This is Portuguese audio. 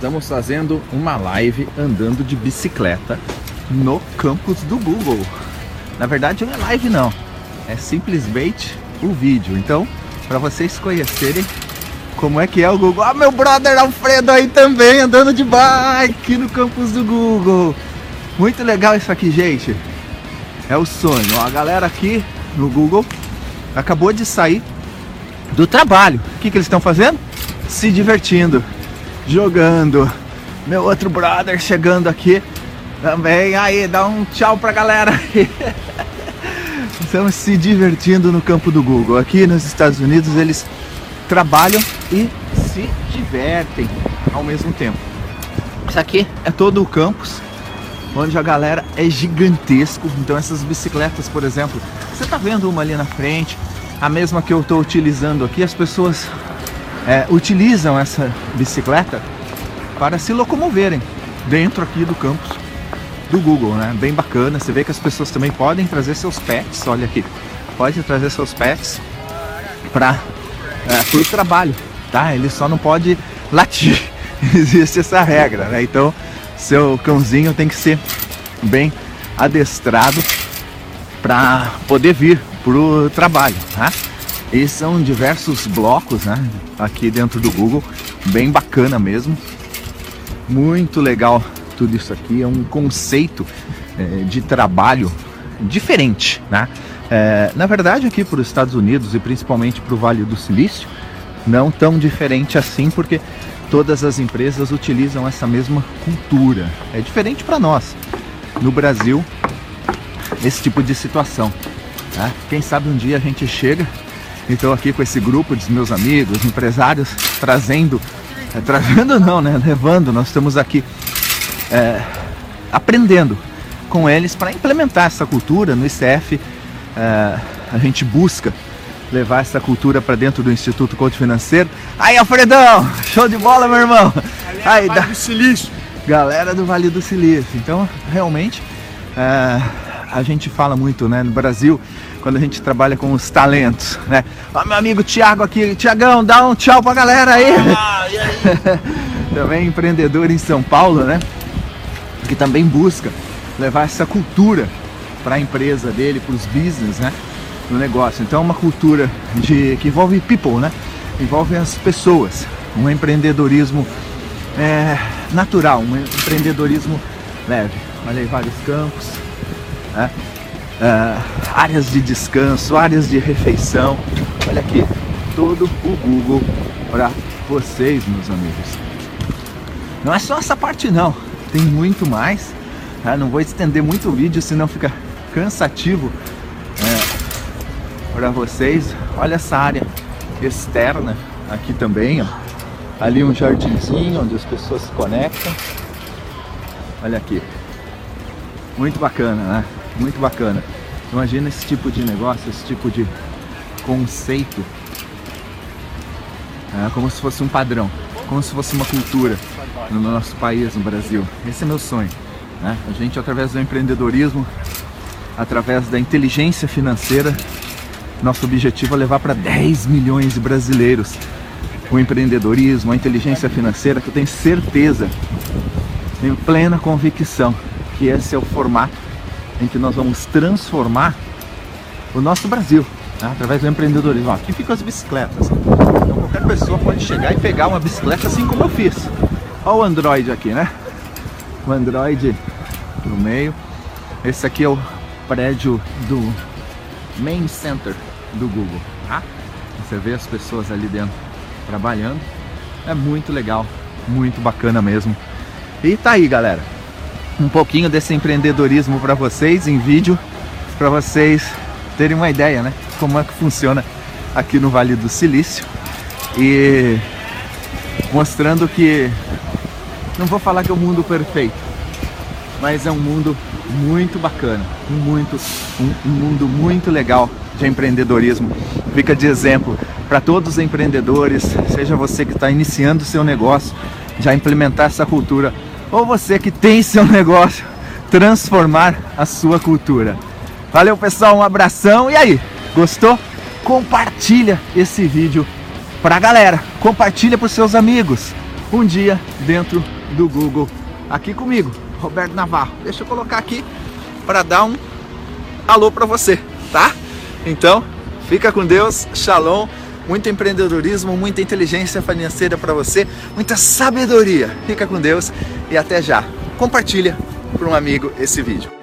Estamos fazendo uma live andando de bicicleta no campus do Google. Na verdade não é live não, é simplesmente o vídeo. Então, para vocês conhecerem como é que é o Google. Ah, meu brother Alfredo aí também andando de bike no campus do Google. Muito legal isso aqui, gente. É o sonho. Ó, a galera aqui no Google acabou de sair do trabalho. O que, que eles estão fazendo? Se divertindo, jogando. Meu outro brother chegando aqui também. Aí, dá um tchau pra galera. Estamos se divertindo no campo do Google. Aqui nos Estados Unidos eles trabalham e se divertem ao mesmo tempo. Isso aqui é todo o campus, onde a galera é gigantesco. Então essas bicicletas, por exemplo, você está vendo uma ali na frente, a mesma que eu estou utilizando aqui, as pessoas é, utilizam essa bicicleta para se locomoverem dentro aqui do campus do Google, né? Bem bacana. Você vê que as pessoas também podem trazer seus pets, olha aqui, pode trazer seus pets para é, o trabalho, tá? Ele só não pode latir. Existe essa regra, né? Então, seu cãozinho tem que ser bem adestrado para poder vir pro trabalho, tá? E são diversos blocos, né? Aqui dentro do Google, bem bacana mesmo. Muito legal tudo isso aqui. É um conceito é, de trabalho diferente, né? É, na verdade, aqui para os Estados Unidos e principalmente para o Vale do Silício, não tão diferente assim, porque todas as empresas utilizam essa mesma cultura. É diferente para nós. No Brasil, esse tipo de situação. Né? Quem sabe um dia a gente chega, então aqui com esse grupo de meus amigos, empresários, trazendo, é, trazendo não, né? Levando, nós estamos aqui é, aprendendo com eles para implementar essa cultura no ICF é, a gente busca levar essa cultura para dentro do Instituto Coach Financeiro. Aí, Alfredão, show de bola, meu irmão. Aí, Vale do Silício. Galera do Vale do Silício. Então, realmente, é, a gente fala muito, né, no Brasil, quando a gente trabalha com os talentos, né? Ó, meu amigo Tiago aqui, Tiagão, dá um tchau pra galera aí. Ah, aí? também empreendedor em São Paulo, né? Que também busca levar essa cultura para a empresa dele, para os business, né? No negócio. Então é uma cultura de que envolve people, né? Envolve as pessoas. Um empreendedorismo é, natural, um empreendedorismo leve. Olha aí vários campos, né? É, áreas de descanso, áreas de refeição. Olha aqui, todo o Google para vocês, meus amigos. Não é só essa parte não, tem muito mais. Tá? Não vou estender muito o vídeo, senão fica cansativo é, para vocês. Olha essa área externa aqui também, ó. Ali um jardinzinho onde as pessoas se conectam. Olha aqui. Muito bacana, né? Muito bacana. Imagina esse tipo de negócio, esse tipo de conceito. É, como se fosse um padrão, como se fosse uma cultura no nosso país, no Brasil. Esse é meu sonho. Né? A gente, através do empreendedorismo, através da inteligência financeira, nosso objetivo é levar para 10 milhões de brasileiros o empreendedorismo, a inteligência financeira, que eu tenho certeza, tenho plena convicção que esse é o formato em que nós vamos transformar o nosso Brasil, né? através do empreendedorismo. Aqui ficam as bicicletas. Então qualquer pessoa pode chegar e pegar uma bicicleta assim como eu fiz. Olha o Android aqui, né? O Android no meio. Esse aqui é o prédio do Main Center do Google, tá? Você vê as pessoas ali dentro trabalhando. É muito legal, muito bacana mesmo. E tá aí, galera. Um pouquinho desse empreendedorismo para vocês em vídeo, para vocês terem uma ideia, né? Como é que funciona aqui no Vale do Silício. E mostrando que não vou falar que é o um mundo perfeito, mas é um mundo muito bacana, muito, um, um mundo muito legal de empreendedorismo. Fica de exemplo para todos os empreendedores, seja você que está iniciando seu negócio, já implementar essa cultura, ou você que tem seu negócio, transformar a sua cultura. Valeu pessoal, um abração e aí, gostou? Compartilha esse vídeo para a galera, compartilha os seus amigos. um dia dentro do Google. Aqui comigo, Roberto Navarro. Deixa eu colocar aqui para dar um alô para você, tá? Então, fica com Deus, shalom, muito empreendedorismo, muita inteligência financeira para você, muita sabedoria. Fica com Deus e até já. Compartilha para um amigo esse vídeo.